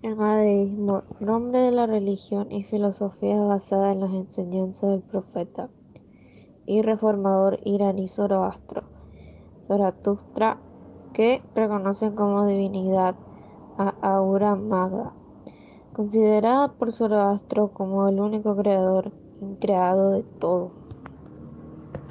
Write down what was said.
El madeísmo, nombre de la religión y filosofía basada en las enseñanzas del profeta y reformador iraní Zoroastro, Zaratustra, que reconocen como divinidad a Aura Magda, considerada por Zoroastro como el único creador increado de todo.